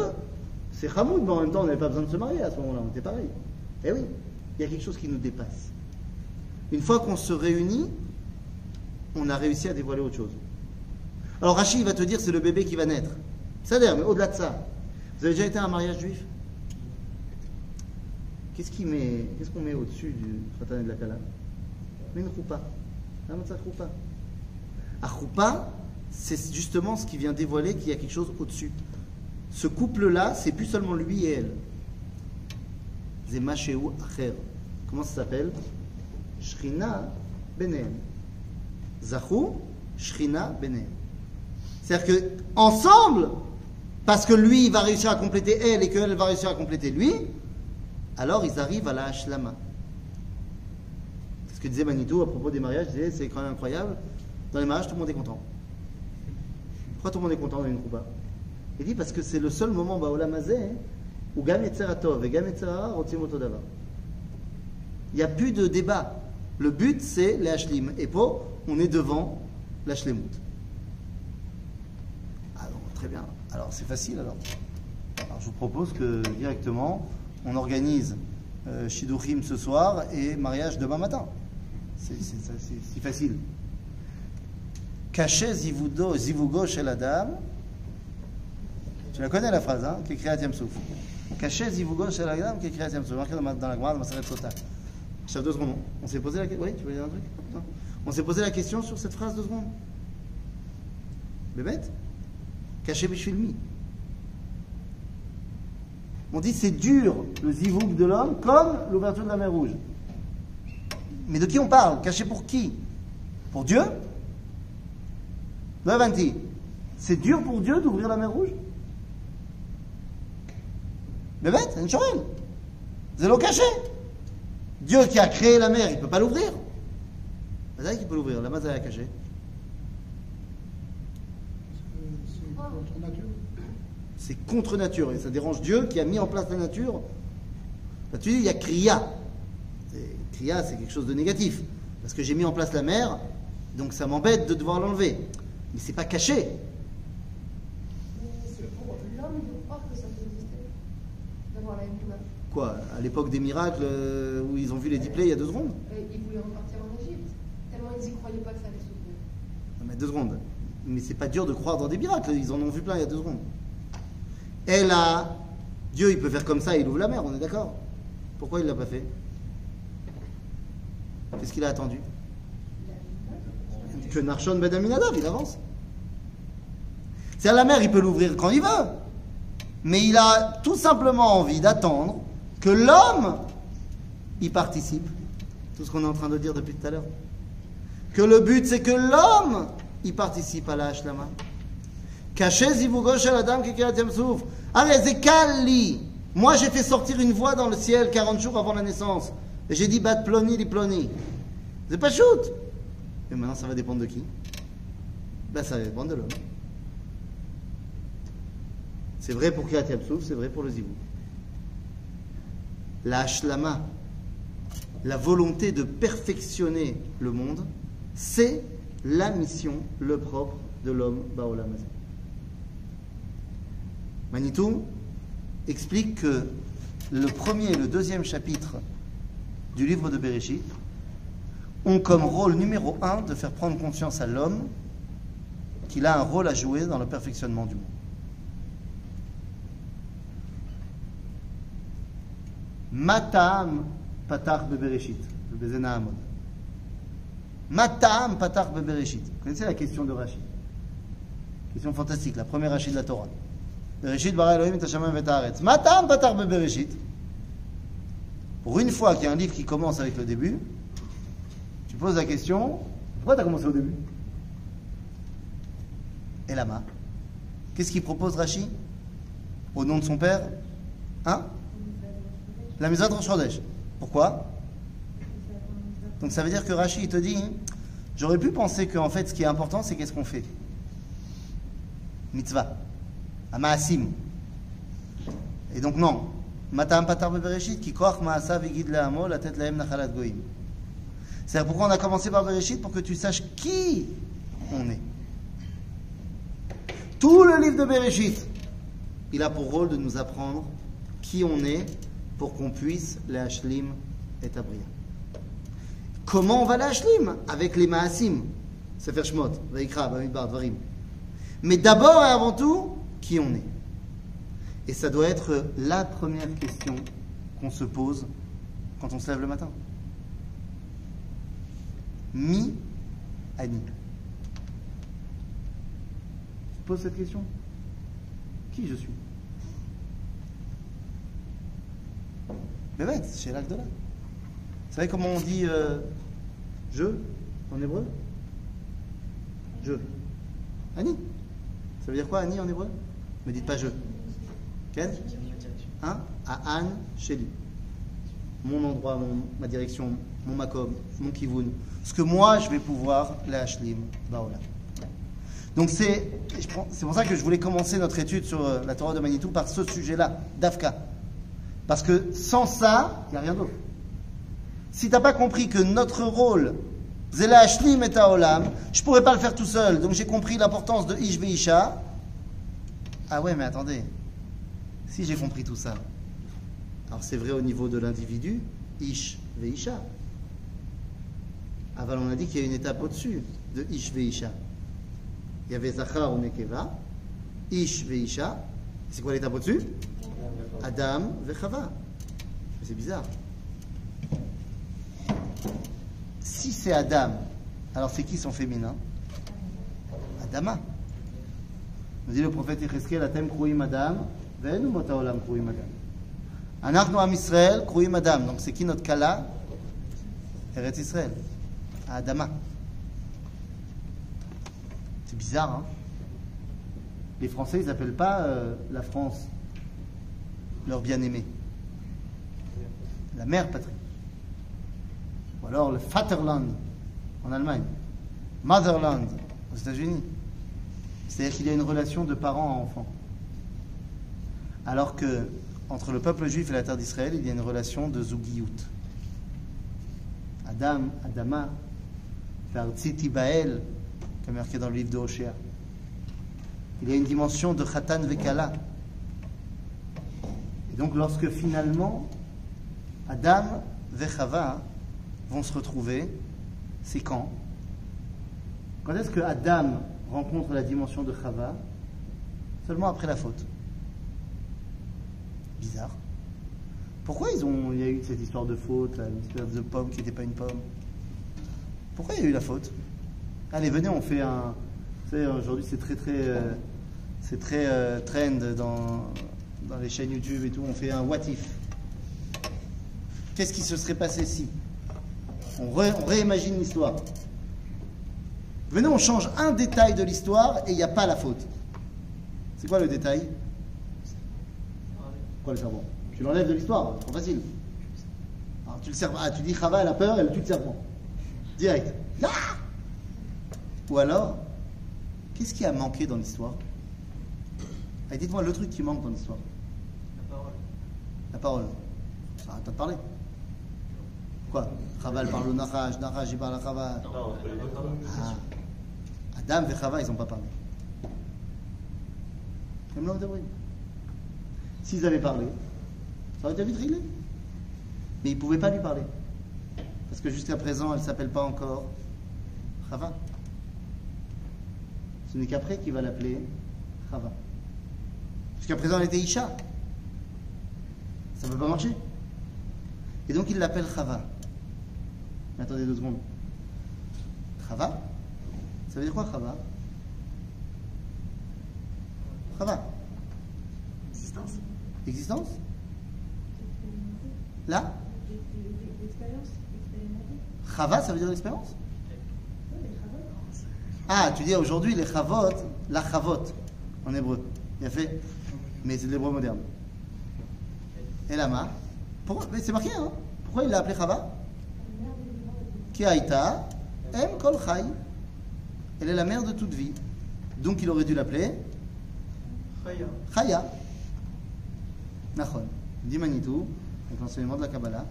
c'est Hamoud, mais en même temps on n'avait pas besoin de se marier à ce moment-là, on était pareil. Eh oui, il y a quelque chose qui nous dépasse. Une fois qu'on se réunit, on a réussi à dévoiler autre chose. Alors Rachid va te dire c'est le bébé qui va naître. Ça l'air, mais au-delà de ça, vous avez déjà été à un mariage juif? Qu'est-ce qu'on met au-dessus du Khatan et de la Kala? Une choupa. À choupa, c'est justement ce qui vient dévoiler qu'il y a quelque chose au-dessus. Ce couple-là, c'est plus seulement lui et elle. Zema Sheu Acher. Comment ça s'appelle? Shrina Benem. Zachou, Shrina Benem. C'est-à-dire que ensemble, parce que lui va réussir à compléter elle et qu'elle va réussir à compléter lui, alors ils arrivent à la Hashlama. Ce que disait Manitou à propos des mariages, disait c'est quand même incroyable, dans les mariages tout le monde est content. Pourquoi tout le monde est content dans une coupa Il dit parce que c'est le seul moment Baolam Hazeh, où Gam et Gam Davar. Il n'y a plus de débat. Le but, c'est les Hashlim. Et pour, on est devant l'Hashlemut. Alors, très bien. Alors, c'est facile. Alors, je vous propose que directement, on organise euh, ce soir et mariage demain matin. C'est si facile. Caché zivudo, zivugo chez la dame. Tu la connais la phrase, hein Qui Tiamsouf. Caché zivugo chez la dame, qui est créée à Tiamsouf. Marqué dans, la Gemara, dans. Chef deux secondes. On s'est posé la question. Oui, tu veux dire un truc? Non. On s'est posé la question sur cette phrase deux secondes. Bébête Caché Bishvilmi. On dit c'est dur, le zivouk de l'homme, comme l'ouverture de la mer Rouge. Mais de qui on parle? Caché pour qui? Pour Dieu? C'est dur pour Dieu d'ouvrir la mer Rouge? Mais bête, c'est une C'est l'eau cachée. Dieu qui a créé la mer, il ne peut pas l'ouvrir. C'est qui peut l'ouvrir, la masse est cachée. C'est contre nature. Et ça dérange Dieu qui a mis en place la nature. Bah, tu dis, il y a Kriya. Kriya, c'est quelque chose de négatif. Parce que j'ai mis en place la mer, donc ça m'embête de devoir l'enlever. Mais c'est pas caché. Mais c'est pour l'homme de croire que ça peut exister, d'avoir la Yuma. Quoi À l'époque des miracles euh, où ils ont vu les dix plaies il y a deux secondes? Euh, Ils voulaient repartir en Égypte, tellement ils n'y croyaient pas que ça allait s'ouvrir. Non, mais deux secondes. Mais c'est pas dur de croire dans des miracles. Ils en ont vu plein il y a deux secondes. Et là, Dieu, il peut faire comme ça, il ouvre la mer, on est d'accord? Pourquoi il l'a pas fait? Qu'est-ce qu'il a attendu? Que Narshon Aminadab, il avance. C'est à la mer, il peut l'ouvrir quand il veut. Mais il a tout simplement envie d'attendre que l'homme y participe. Tout ce qu'on est en train de dire depuis tout à l'heure. Que le but, c'est que l'homme y participe à la Hashlama. Caché zivougo shel adam ki kirat yam souf. Allez, c'est Kali. Moi, j'ai fait sortir une voix dans le ciel 40 jours avant la naissance. Et j'ai dit, bat ploni li ploni. C'est pas shoot. Et maintenant, ça va dépendre de qui? Ben, ça va dépendre de l'homme. C'est vrai pour Kirat Yamsouf, c'est vrai pour le Zivou. La Hashlama, la volonté de perfectionner le monde, c'est la mission, le propre de l'homme Baolam Hazé. Manitou explique que le premier et le deuxième chapitre du livre de Bereshit ont comme rôle numéro un de faire prendre conscience à l'homme qu'il a un rôle à jouer dans le perfectionnement du monde. Matam patach bebereshit, le Bezena Amod. Matam patach bebereshit. Vous connaissez la question de Rachid Question fantastique, la première Rachid de la Torah. Bereshit bara Elohim et haaretz. Matam patach bebereshit. Pour une fois qu'il y a un livre qui commence avec le début, tu poses la question pourquoi tu as commencé au début? Et Lama Qu'est-ce qu'il propose Rachid Au nom de son père? Hein? La Mizrat Rosh. Pourquoi? Donc ça veut dire que Rachid il te dit j'aurais pu penser qu'en fait ce qui est important c'est qu'est-ce qu'on fait? Mitzvah. Amaasim. Et donc non. Matam patar koach maasa vigid le'amo la. C'est pourquoi on a commencé par Bereshit? Pour que tu saches qui on est. Tout le livre de Bereshit, il a pour rôle de nous apprendre qui on est pour qu'on puisse les Hashlim et Abria. Comment on va les Hashlim? Avec les Maasim, Sefer Shmot, Vaikra, Bamidbar. Mais d'abord et avant tout, qui on est. Et ça doit être la première question qu'on se pose quand on se lève le matin. Mi Ani. Tu poses cette question? Qui je suis? Mais bête, chez là. Vous savez comment on dit euh, je en hébreu? Je. Ani. Ça veut dire quoi Ani en hébreu? Me dites pas je. Quel Hein? À Anne, chez lui. Mon endroit, mon- ma direction, mon makom, mon kivoun. Ce que moi, je vais pouvoir, la hashlim, baola. Donc c'est pour ça que je voulais commencer notre étude sur euh, la Torah de Manitou par ce sujet-là, d'Afka. Parce que sans ça, il n'y a rien d'autre. si t'as pas compris que notre rôle, c'est la Ashlim et Olam, je pourrais pas le faire tout seul. Donc j'ai compris l'importance de Ish Veisha. Ah ouais, mais attendez. Si j'ai compris tout ça, alors c'est vrai au niveau de l'individu, Ish Veisha. Aval, on a dit qu'il y a une étape au-dessus de Ish Veisha. Il y avait Zachar ou Nekeva, Ish Veisha. C'est quoi l'étape au-dessus? Adam Vechava. C'est bizarre. Si c'est Adam, alors c'est qui son féminin? Adama. Dit le prophète Yecheskel, Atem kruim Adam, ve'enu mota olam kruim Adam. Am Israël, kruim Adam. Donc c'est qui notre kala? Eretz Israël. Adama. C'est bizarre, hein? Les Français, ils n'appellent pas euh, la France leur bien-aimé. La mère patrie. Ou alors le Vaterland en Allemagne. Motherland aux États-Unis. C'est-à-dire qu'il y a une relation de parent à enfant. Alors que entre le peuple juif et la terre d'Israël, il y a une relation de Zugiyut. Adam, Adama, Vartziti Bael, comme marqué dans le livre de Hoshea. Il y a une dimension de Khatan Vekala. Et donc, lorsque finalement Adam et Chava vont se retrouver, c'est quand? Quand est-ce que Adam rencontre la dimension de Chava Seulement après la faute. Bizarre. Pourquoi ils ont, il y a eu cette histoire de faute, là, une espèce de pomme qui n'était pas une pomme? Pourquoi il y a eu la faute? Allez, venez, on fait un. Vous savez, aujourd'hui, c'est très, très. euh, c'est très euh, trend dans, dans les chaînes YouTube et tout. On fait un what if. Qu'est-ce qui se serait passé si? On, ré- on réimagine l'histoire. Venez, on change un détail de l'histoire et il n'y a pas la faute. C'est quoi le détail? Quoi le serpent Tu l'enlèves de l'histoire, trop facile. Alors, tu le serpent, ah, tu dis Chava, elle a peur, elle tue le serpent. Direct. Ah Ou alors, qu'est-ce qui a manqué dans l'histoire? Allez, Dites-moi le truc qui manque dans l'histoire. La parole. La parole. Pas de parler. Quoi? Chava, elle parle au Nachash, Nachash, il parle à Chava. Ah. Adam et Chava, ils n'ont pas parlé. S'ils avaient parlé, ça aurait été vite réglé. Mais ils ne pouvaient pas lui parler. Parce que jusqu'à présent, elle ne s'appelle pas encore Chava. Ce n'est qu'après qu'il va l'appeler Chava. Jusqu'à présent, elle était Isha. Ça ne peut pas marcher. Et donc, il l'appelle Chava. Mais attendez deux secondes. Chava Ça veut dire quoi, Chava? Chava Existence. Existence? Là? L'expérience. Chava, ça veut dire l'expérience? Ah, tu dis aujourd'hui les chavot, la chavot en hébreu. Il a fait, mais c'est de l'hébreu moderne. Et lama Pourquoi? Mais c'est marqué, hein? Pourquoi il l'a appelé Chava? Ki aïta, em kol chai. Elle est la mère de toute vie. Donc il aurait dû l'appeler Chaya. Chaya. Nachon. Dit Manitou, avec l'enseignement de la Kabbalah.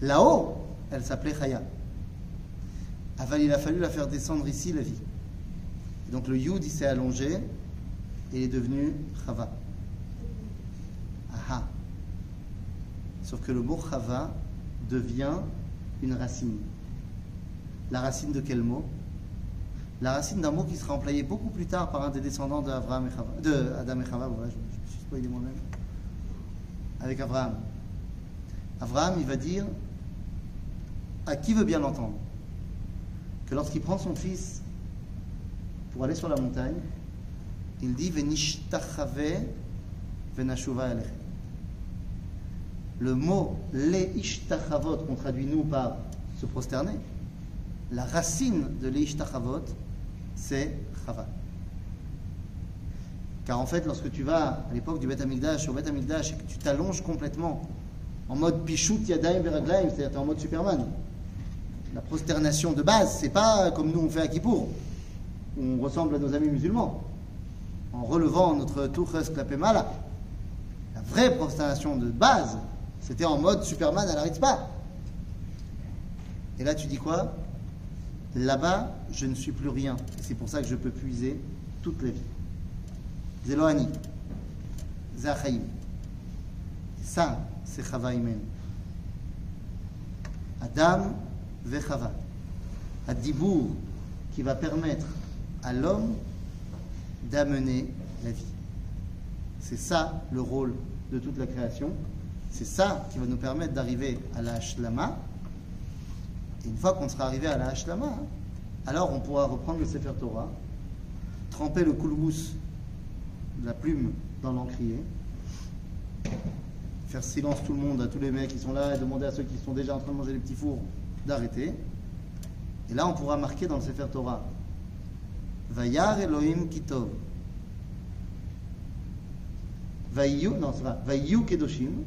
Là-haut, elle s'appelait Chaya. Aval, il a fallu la faire descendre ici, la vie. Et donc le Yud, il s'est allongé et il est devenu Chava. Aha. Sauf que le mot Chava devient une racine. La racine de quel mot? La racine d'un mot qui sera employé beaucoup plus tard par un des descendants de, Abraham et Chava, de Adam et Chava. Je, me suis spoilé moi-même. Avec Abraham. Abraham, il va dire à qui veut bien l'entendre que lorsqu'il prend son fils pour aller sur la montagne, il dit. Le mot le ishtachavot qu'on traduit nous par se prosterner, la racine de le ishtachavot, c'est chava. Car en fait, lorsque tu vas à l'époque du Beth Amikdash, au Beth Amikdash, et que tu t'allonges complètement en mode pichout yadaim veraglaim, c'est-à-dire en mode Superman, la prosternation de base, c'est pas comme nous on fait à Kippour, où on ressemble à nos amis musulmans, en relevant notre touches klapemala. La vraie prosternation de base, c'était en mode Superman à la Ritzpah. Et là, tu dis quoi? Là-bas, je ne suis plus rien. C'est pour ça que je peux puiser toute la vie. Zeloani. Zachaim. Ça, c'est Chava. Adam Vechava. Adibour qui va permettre à l'homme d'amener la vie. C'est ça le rôle de toute la création. C'est ça qui va nous permettre d'arriver à la Hashlama. Et une fois qu'on sera arrivé à la Hashlama, hein, alors on pourra reprendre le Sefer Torah, tremper le coulbous de la plume dans l'encrier, faire silence tout le monde, à tous les mecs qui sont là, et demander à ceux qui sont déjà en train de manger les petits fours d'arrêter. Et là, on pourra marquer dans le Sefer Torah Vayar Elohim Kitov. Vayu, non, c'est pas. Vayu Kedoshim.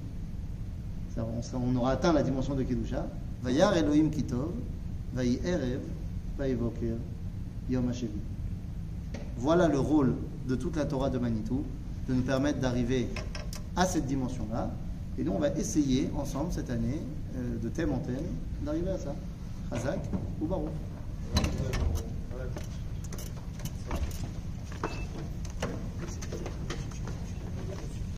Ça, on aura atteint la dimension de Kedusha. Vayar Elohim Kitov. Vayi Erev. Yom. Voilà le rôle de toute la Torah de Manitou, de nous permettre d'arriver à cette dimension-là. Et nous, on va essayer ensemble cette année, euh, de thème en thème, d'arriver à ça. Chazak ou Baruch.